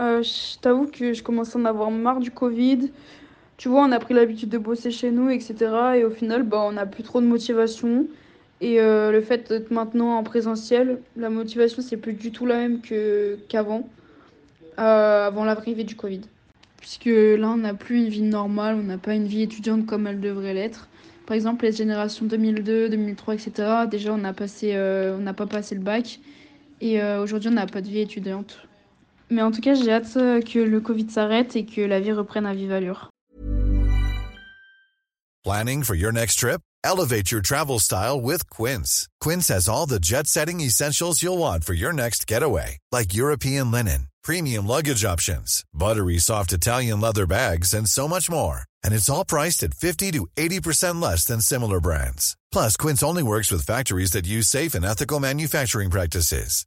Euh, je t'avoue que je commence à en avoir marre du Covid. Tu vois, on a pris l'habitude de bosser chez nous, etc. Et au final, bah, on n'a plus trop de motivation. Et euh, le fait d'être maintenant en présentiel, la motivation, c'est plus du tout la même que, qu'avant, euh, avant l'arrivée du Covid. Puisque là, on n'a plus une vie normale, on n'a pas une vie étudiante comme elle devrait l'être. Par exemple, les générations 2002, 2003, etc., déjà, on n'a pas passé le bac. Et aujourd'hui, on n'a pas de vie étudiante. Mais en tout cas, j'ai hâte euh, que le Covid s'arrête et que la vie reprenne à vive allure. Planning for your next trip? Elevate your travel style with Quince. Quince has all the jet setting essentials you'll want for your next getaway, like European linen, premium luggage options, buttery soft Italian leather bags, and so much more. And it's all priced at 50 to 80% less than similar brands. Plus, Quince only works with factories that use safe and ethical manufacturing practices.